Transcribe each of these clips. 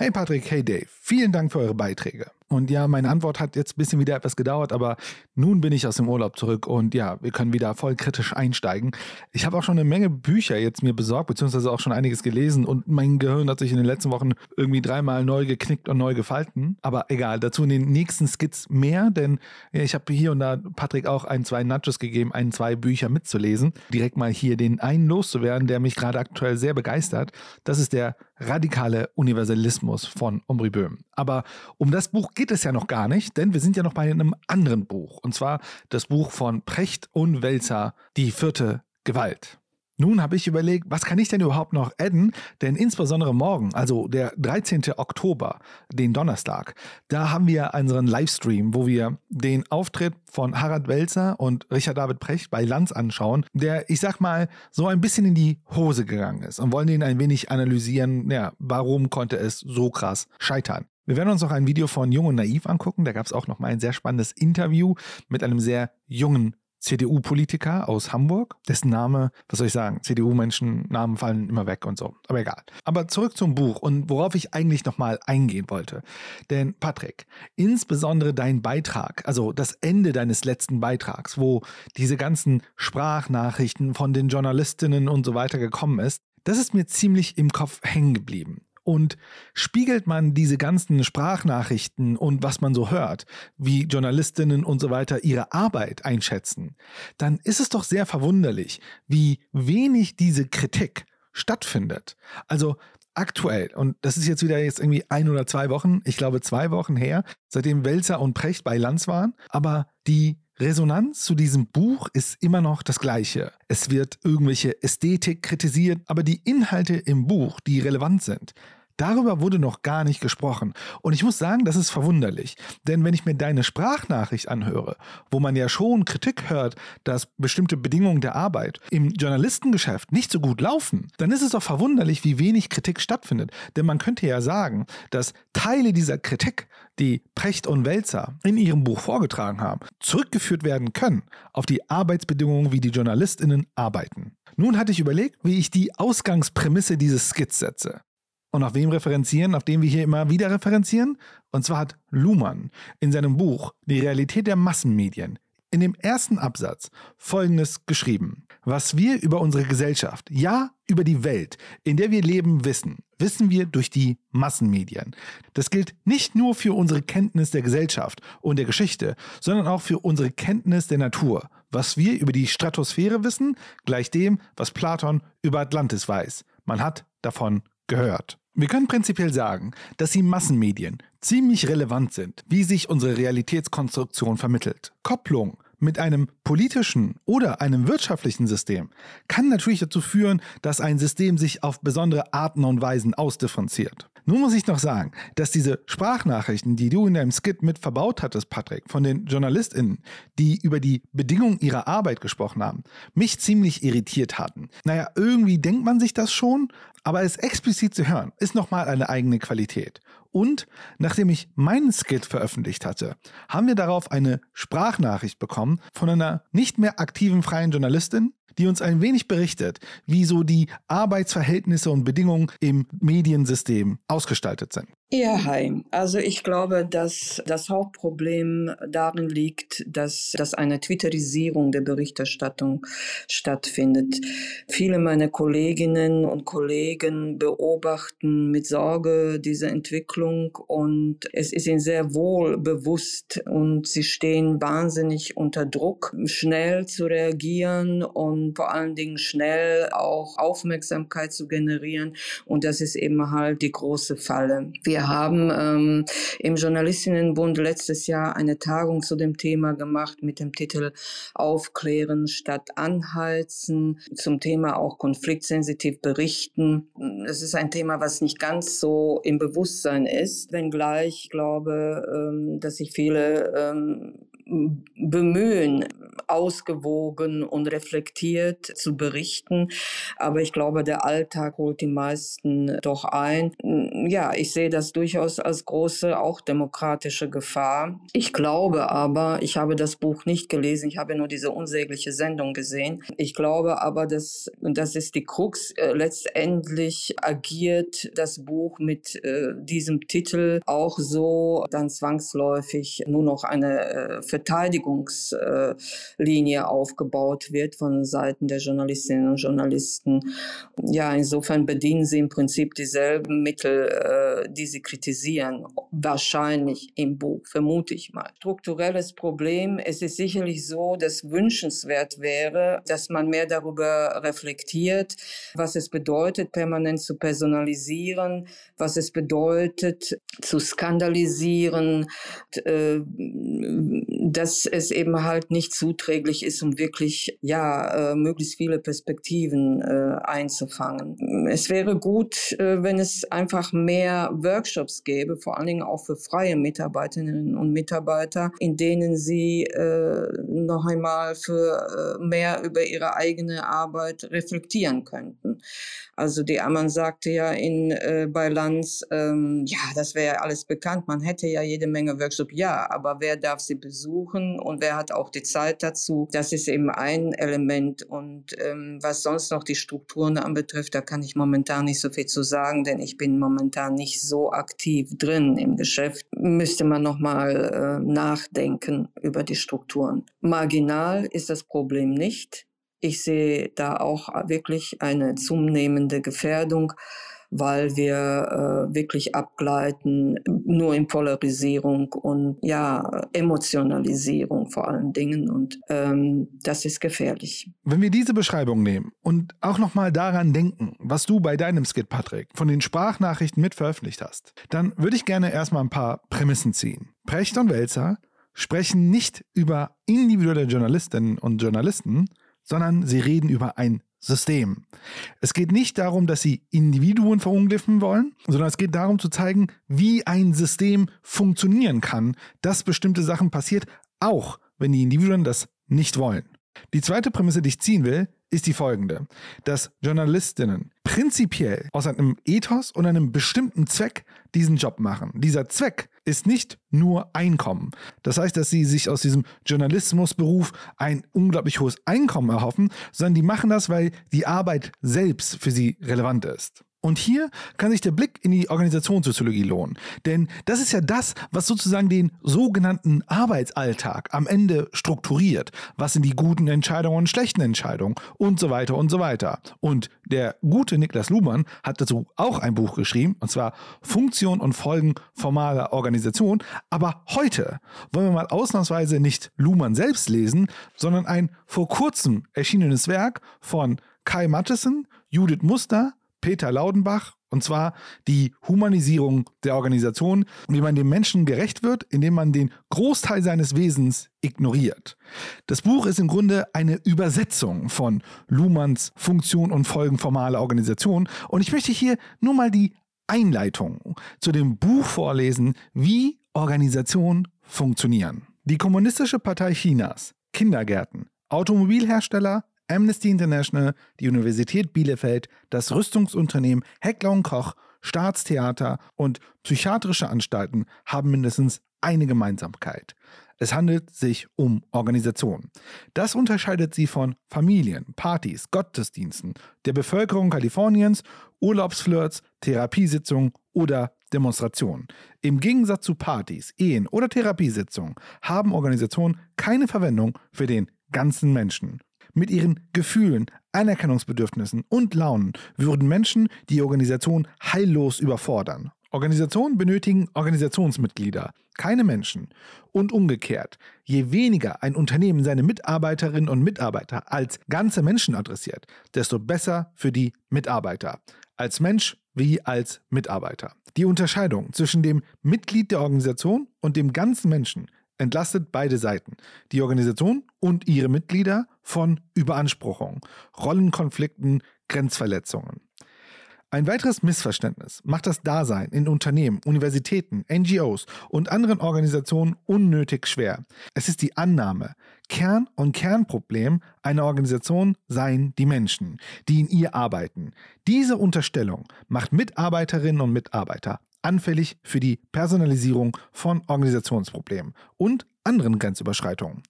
Hey Patrick, hey Dave, vielen Dank für eure Beiträge. Und ja, meine Antwort hat jetzt ein bisschen wieder etwas gedauert, aber nun bin ich aus dem Urlaub zurück und ja, wir können wieder voll kritisch einsteigen. Ich habe auch schon eine Menge Bücher jetzt mir besorgt, beziehungsweise auch schon einiges gelesen und mein Gehirn hat sich in den letzten Wochen irgendwie dreimal neu geknickt und neu gefalten. Aber egal, dazu in den nächsten Skits mehr, denn ich habe hier und da Patrick auch ein, zwei Nudges gegeben, ein, zwei Bücher mitzulesen. Direkt mal hier den einen loszuwerden, der mich gerade aktuell sehr begeistert. Das ist der radikale Universalismus von Omri Böhm. Aber um das Buch geht es ja noch gar nicht, denn wir sind ja noch bei einem anderen Buch. Und zwar das Buch von Precht und Welzer, Die vierte Gewalt. Nun habe ich überlegt, was kann ich denn überhaupt noch adden? Denn insbesondere morgen, also der 13. Oktober, den Donnerstag, da haben wir unseren Livestream, wo wir den Auftritt von Harald Welzer und Richard David Precht bei Lanz anschauen, der, ich sag mal, so ein bisschen in die Hose gegangen ist und wollen ihn ein wenig analysieren, ja, warum konnte es so krass scheitern. Wir werden uns noch ein Video von Jung und Naiv angucken. Da gab es auch noch mal ein sehr spannendes Interview mit einem sehr jungen CDU-Politiker aus Hamburg, dessen Name, was soll ich sagen, CDU-Menschen, Namen fallen immer weg und so. Aber egal. Aber zurück zum Buch und worauf ich eigentlich nochmal eingehen wollte. Denn Patrick, insbesondere dein Beitrag, also das Ende deines letzten Beitrags, wo diese ganzen Sprachnachrichten von den Journalistinnen und so weiter gekommen ist, das ist mir ziemlich im Kopf hängen geblieben. Und spiegelt man diese ganzen Sprachnachrichten und was man so hört, wie Journalistinnen und so weiter ihre Arbeit einschätzen, dann ist es doch sehr verwunderlich, wie wenig diese Kritik stattfindet. Also aktuell, und das ist jetzt wieder jetzt irgendwie ein oder zwei Wochen, ich glaube zwei Wochen her, seitdem Welzer und Precht bei Lanz waren, aber die Resonanz zu diesem Buch ist immer noch das gleiche. Es wird irgendwelche Ästhetik kritisiert, aber die Inhalte im Buch, die relevant sind, Darüber wurde noch gar nicht gesprochen. Und ich muss sagen, das ist verwunderlich. Denn wenn ich mir deine Sprachnachricht anhöre, wo man ja schon Kritik hört, dass bestimmte Bedingungen der Arbeit im Journalistengeschäft nicht so gut laufen, dann ist es doch verwunderlich, wie wenig Kritik stattfindet. Denn man könnte ja sagen, dass Teile dieser Kritik, die Precht und Welzer in ihrem Buch vorgetragen haben, zurückgeführt werden können auf die Arbeitsbedingungen, wie die JournalistInnen arbeiten. Nun hatte ich überlegt, wie ich die Ausgangsprämisse dieses Skits setze. Und auf wem referenzieren, auf den wir hier immer wieder referenzieren? Und zwar hat Luhmann in seinem Buch Die Realität der Massenmedien in dem ersten Absatz Folgendes geschrieben. Was wir über unsere Gesellschaft, ja über die Welt, in der wir leben, wissen, wissen wir durch die Massenmedien. Das gilt nicht nur für unsere Kenntnis der Gesellschaft und der Geschichte, sondern auch für unsere Kenntnis der Natur. Was wir über die Stratosphäre wissen, gleich dem, was Platon über Atlantis weiß. Man hat davon gehört. Wir können prinzipiell sagen, dass die Massenmedien ziemlich relevant sind, wie sich unsere Realitätskonstruktion vermittelt. Kopplung mit einem politischen oder einem wirtschaftlichen System kann natürlich dazu führen, dass ein System sich auf besondere Arten und Weisen ausdifferenziert. Nun muss ich noch sagen, dass diese Sprachnachrichten, die du in deinem Skit mit verbaut hattest, Patrick, von den JournalistInnen, die über die Bedingungen ihrer Arbeit gesprochen haben, mich ziemlich irritiert hatten. Naja, irgendwie denkt man sich das schon, aber es explizit zu hören, ist nochmal eine eigene Qualität. Und nachdem ich meinen Skit veröffentlicht hatte, haben wir darauf eine Sprachnachricht bekommen von einer nicht mehr aktiven freien Journalistin, die uns ein wenig berichtet, wie so die Arbeitsverhältnisse und Bedingungen im Mediensystem ausgestaltet sind. Ja, hi. Also ich glaube, dass das Hauptproblem darin liegt, dass, dass eine Twitterisierung der Berichterstattung stattfindet. Viele meiner Kolleginnen und Kollegen beobachten mit Sorge diese Entwicklung und es ist ihnen sehr wohl bewusst und sie stehen wahnsinnig unter Druck, schnell zu reagieren und vor allen Dingen schnell auch Aufmerksamkeit zu generieren und das ist eben halt die große Falle. Wir wir haben ähm, im Journalistinnenbund letztes Jahr eine Tagung zu dem Thema gemacht mit dem Titel Aufklären statt Anheizen, zum Thema auch konfliktsensitiv berichten. Es ist ein Thema, was nicht ganz so im Bewusstsein ist, wenngleich ich glaube, ähm, dass sich viele ähm, bemühen, ausgewogen und reflektiert zu berichten. Aber ich glaube, der Alltag holt die meisten doch ein. Ja, ich sehe das durchaus als große, auch demokratische Gefahr. Ich glaube aber, ich habe das Buch nicht gelesen, ich habe nur diese unsägliche Sendung gesehen. Ich glaube aber, dass, und das ist die Krux, äh, letztendlich agiert das Buch mit äh, diesem Titel auch so dann zwangsläufig nur noch eine äh, Verteidigungslinie aufgebaut wird von Seiten der Journalistinnen und Journalisten. Ja, insofern bedienen sie im Prinzip dieselben Mittel, äh, die sie kritisieren. Wahrscheinlich im Buch, vermute ich mal. Strukturelles Problem. Es ist sicherlich so, dass wünschenswert wäre, dass man mehr darüber reflektiert, was es bedeutet, permanent zu personalisieren, was es bedeutet, zu skandalisieren, äh, dass es eben halt nicht zuträglich ist, um wirklich ja äh, möglichst viele Perspektiven äh, einzufangen. Es wäre gut, äh, wenn es einfach mehr Workshops gäbe, vor allen Dingen auch für freie Mitarbeiterinnen und Mitarbeiter, in denen sie noch einmal für mehr über ihre eigene Arbeit reflektieren könnten. Also die Ammann sagte ja in äh, bei Lanz, ähm, ja, das wäre ja alles bekannt, man hätte ja jede Menge Workshops, ja, aber wer darf sie besuchen und wer hat auch die Zeit dazu? Das ist eben ein Element und ähm, was sonst noch die Strukturen anbetrifft, da kann ich momentan nicht so viel zu sagen, denn ich bin momentan nicht so aktiv drin im Geschäft. Müsste man noch mal äh, nachdenken über die Strukturen. Marginal ist das Problem nicht. Ich sehe da auch wirklich eine zunehmende Gefährdung weil wir äh, wirklich abgleiten, nur in Polarisierung und ja, Emotionalisierung vor allen Dingen. Und ähm, das ist gefährlich. Wenn wir diese Beschreibung nehmen und auch nochmal daran denken, was du bei deinem Skit, Patrick, von den Sprachnachrichten mit veröffentlicht hast, dann würde ich gerne erstmal ein paar Prämissen ziehen. Precht und Welzer sprechen nicht über individuelle Journalistinnen und Journalisten, sondern sie reden über ein System. Es geht nicht darum, dass sie Individuen verunglimpfen wollen, sondern es geht darum zu zeigen, wie ein System funktionieren kann, dass bestimmte Sachen passiert, auch wenn die Individuen das nicht wollen. Die zweite Prämisse, die ich ziehen will, ist die folgende, dass Journalistinnen prinzipiell aus einem Ethos und einem bestimmten Zweck diesen Job machen. Dieser Zweck ist nicht nur Einkommen. Das heißt, dass sie sich aus diesem Journalismusberuf ein unglaublich hohes Einkommen erhoffen, sondern die machen das, weil die Arbeit selbst für sie relevant ist. Und hier kann sich der Blick in die Organisationssoziologie lohnen. Denn das ist ja das, was sozusagen den sogenannten Arbeitsalltag am Ende strukturiert. Was sind die guten Entscheidungen und schlechten Entscheidungen und so weiter und so weiter. Und der gute Niklas Luhmann hat dazu auch ein Buch geschrieben, und zwar Funktion und Folgen formaler Organisation. Aber heute wollen wir mal ausnahmsweise nicht Luhmann selbst lesen, sondern ein vor kurzem erschienenes Werk von Kai Mattesen, Judith Muster, Peter Laudenbach, und zwar die Humanisierung der Organisation, wie man dem Menschen gerecht wird, indem man den Großteil seines Wesens ignoriert. Das Buch ist im Grunde eine Übersetzung von Luhmanns Funktion und Folgen formaler Organisation und ich möchte hier nur mal die Einleitung zu dem Buch vorlesen, wie Organisationen funktionieren. Die Kommunistische Partei Chinas, Kindergärten, Automobilhersteller, Amnesty International, die Universität Bielefeld, das Rüstungsunternehmen Heckler Koch, Staatstheater und psychiatrische Anstalten haben mindestens eine Gemeinsamkeit. Es handelt sich um Organisationen. Das unterscheidet sie von Familien, Partys, Gottesdiensten, der Bevölkerung Kaliforniens, Urlaubsflirts, Therapiesitzungen oder Demonstrationen. Im Gegensatz zu Partys, Ehen oder Therapiesitzungen haben Organisationen keine Verwendung für den ganzen Menschen. Mit ihren Gefühlen, Anerkennungsbedürfnissen und Launen würden Menschen die Organisation heillos überfordern. Organisationen benötigen Organisationsmitglieder, keine Menschen. Und umgekehrt, je weniger ein Unternehmen seine Mitarbeiterinnen und Mitarbeiter als ganze Menschen adressiert, desto besser für die Mitarbeiter. Als Mensch wie als Mitarbeiter. Die Unterscheidung zwischen dem Mitglied der Organisation und dem ganzen Menschen entlastet beide Seiten, die Organisation und ihre Mitglieder von Überanspruchung, Rollenkonflikten, Grenzverletzungen. Ein weiteres Missverständnis macht das Dasein in Unternehmen, Universitäten, NGOs und anderen Organisationen unnötig schwer. Es ist die Annahme, Kern und Kernproblem einer Organisation seien die Menschen, die in ihr arbeiten. Diese Unterstellung macht Mitarbeiterinnen und Mitarbeiter anfällig für die Personalisierung von Organisationsproblemen und anderen Grenzüberschreitungen.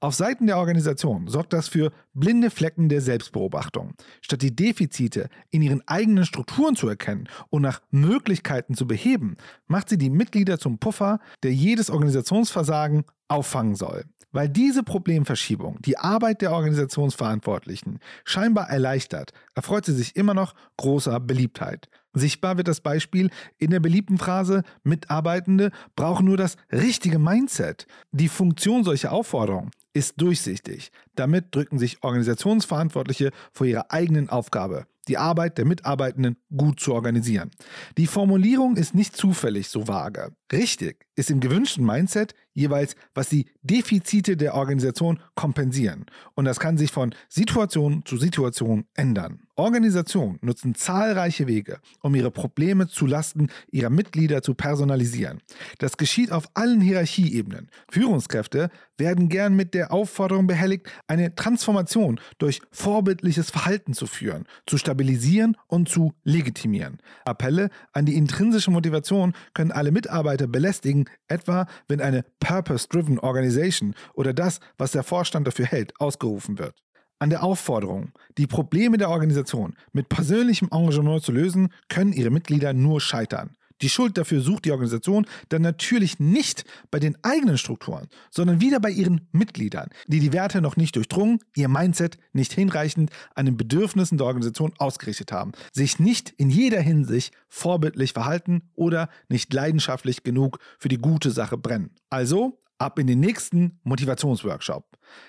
Auf Seiten der Organisation sorgt das für blinde Flecken der Selbstbeobachtung. Statt die Defizite in ihren eigenen Strukturen zu erkennen und nach Möglichkeiten zu beheben, macht sie die Mitglieder zum Puffer, der jedes Organisationsversagen auffangen soll. Weil diese Problemverschiebung die Arbeit der Organisationsverantwortlichen scheinbar erleichtert, erfreut sie sich immer noch großer Beliebtheit. Sichtbar wird das Beispiel in der beliebten Phrase, Mitarbeitende brauchen nur das richtige Mindset. Die Funktion solcher Aufforderungen ist durchsichtig. Damit drücken sich Organisationsverantwortliche vor ihrer eigenen Aufgabe, die Arbeit der Mitarbeitenden gut zu organisieren. Die Formulierung ist nicht zufällig so vage. Richtig ist im gewünschten Mindset jeweils, was die Defizite der Organisation kompensieren. Und das kann sich von Situation zu Situation ändern. Organisationen nutzen zahlreiche Wege, um ihre Probleme zu Lasten ihrer Mitglieder zu personalisieren. Das geschieht auf allen Hierarchieebenen. Führungskräfte werden gern mit der Aufforderung behelligt, eine Transformation durch vorbildliches Verhalten zu führen, zu stabilisieren und zu legitimieren. Appelle an die intrinsische Motivation können alle Mitarbeiter belästigen, etwa wenn eine Purpose-Driven Organization oder das, was der Vorstand dafür hält, ausgerufen wird. An der Aufforderung, die Probleme der Organisation mit persönlichem Engagement zu lösen, können ihre Mitglieder nur scheitern. Die Schuld dafür sucht die Organisation dann natürlich nicht bei den eigenen Strukturen, sondern wieder bei ihren Mitgliedern, die die Werte noch nicht durchdrungen, ihr Mindset nicht hinreichend an den Bedürfnissen der Organisation ausgerichtet haben, sich nicht in jeder Hinsicht vorbildlich verhalten oder nicht leidenschaftlich genug für die gute Sache brennen. Also ab in den nächsten Motivationsworkshop.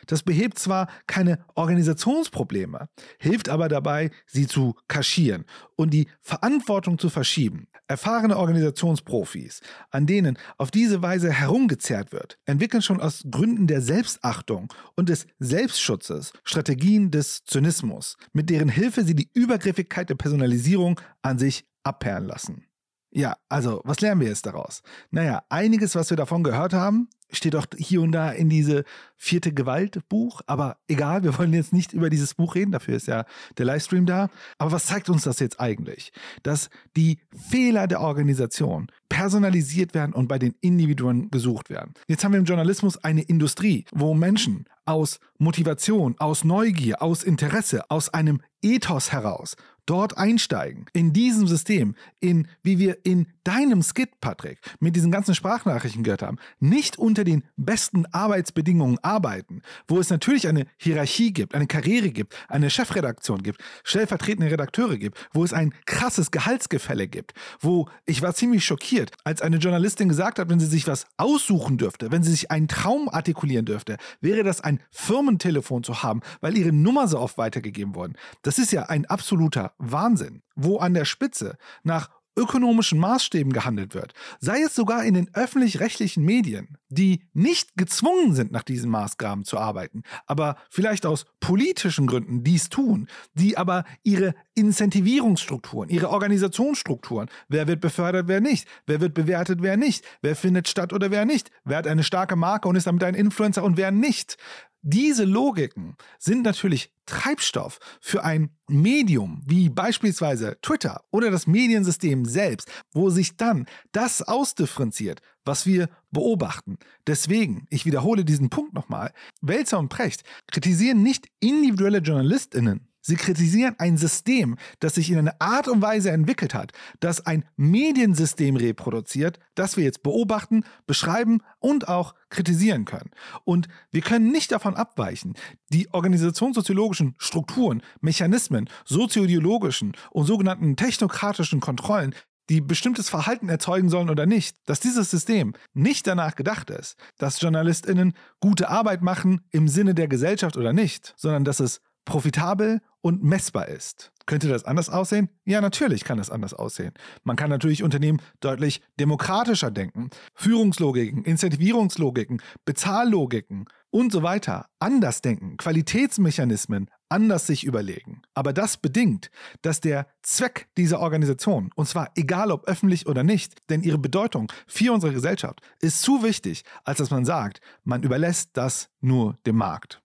Das behebt zwar keine Organisationsprobleme, hilft aber dabei, sie zu kaschieren und die Verantwortung zu verschieben. Erfahrene Organisationsprofis, an denen auf diese Weise herumgezerrt wird, entwickeln schon aus Gründen der Selbstachtung und des Selbstschutzes Strategien des Zynismus, mit deren Hilfe sie die Übergriffigkeit der Personalisierung an sich abperlen lassen. Ja, also, was lernen wir jetzt daraus? Naja, einiges, was wir davon gehört haben, steht auch hier und da in diese vierte Gewalt-Buch. Aber egal, wir wollen jetzt nicht über dieses Buch reden, dafür ist ja der Livestream da. Aber was zeigt uns das jetzt eigentlich? Dass die Fehler der Organisation personalisiert werden und bei den Individuen gesucht werden. Jetzt haben wir im Journalismus eine Industrie, wo Menschen aus Motivation, aus Neugier, aus Interesse, aus einem Ethos heraus dort einsteigen, in diesem System, in wie wir in deinem Skit, Patrick, mit diesen ganzen Sprachnachrichten gehört haben, nicht unter den besten Arbeitsbedingungen arbeiten, wo es natürlich eine Hierarchie gibt, eine Karriere gibt, eine Chefredaktion gibt, stellvertretende Redakteure gibt, wo es ein krasses Gehaltsgefälle gibt, wo ich war ziemlich schockiert, als eine Journalistin gesagt hat, wenn sie sich was aussuchen dürfte, wenn sie sich einen Traum artikulieren dürfte, wäre das ein Firmentelefon zu haben, weil ihre Nummer so oft weitergegeben worden. Das ist ja ein absoluter Wahnsinn, wo an der Spitze nach ökonomischen Maßstäben gehandelt wird, sei es sogar in den öffentlich-rechtlichen Medien, die nicht gezwungen sind, nach diesen Maßgaben zu arbeiten, aber vielleicht aus politischen Gründen dies tun, die aber ihre Incentivierungsstrukturen, ihre Organisationsstrukturen, wer wird befördert, wer nicht, wer wird bewertet, wer nicht, wer findet statt oder wer nicht, wer hat eine starke Marke und ist damit ein Influencer und wer nicht, diese Logiken sind natürlich Treibstoff für ein Medium wie beispielsweise Twitter oder das Mediensystem selbst, wo sich dann das ausdifferenziert, was wir beobachten. Deswegen, ich wiederhole diesen Punkt nochmal, Welzer und Precht kritisieren nicht individuelle Journalistinnen, Sie kritisieren ein System, das sich in einer Art und Weise entwickelt hat, das ein Mediensystem reproduziert, das wir jetzt beobachten, beschreiben und auch kritisieren können. Und wir können nicht davon abweichen, die organisationssoziologischen Strukturen, Mechanismen, sozioideologischen und sogenannten technokratischen Kontrollen, die bestimmtes Verhalten erzeugen sollen oder nicht, dass dieses System nicht danach gedacht ist, dass JournalistInnen gute Arbeit machen im Sinne der Gesellschaft oder nicht, sondern dass es profitabel und messbar ist. Könnte das anders aussehen? Ja, natürlich kann das anders aussehen. Man kann natürlich Unternehmen deutlich demokratischer denken. Führungslogiken, Incentivierungslogiken, Bezahllogiken und so weiter anders denken, Qualitätsmechanismen anders sich überlegen. Aber das bedingt, dass der Zweck dieser Organisation, und zwar egal ob öffentlich oder nicht, denn ihre Bedeutung für unsere Gesellschaft ist zu wichtig, als dass man sagt, man überlässt das nur dem Markt.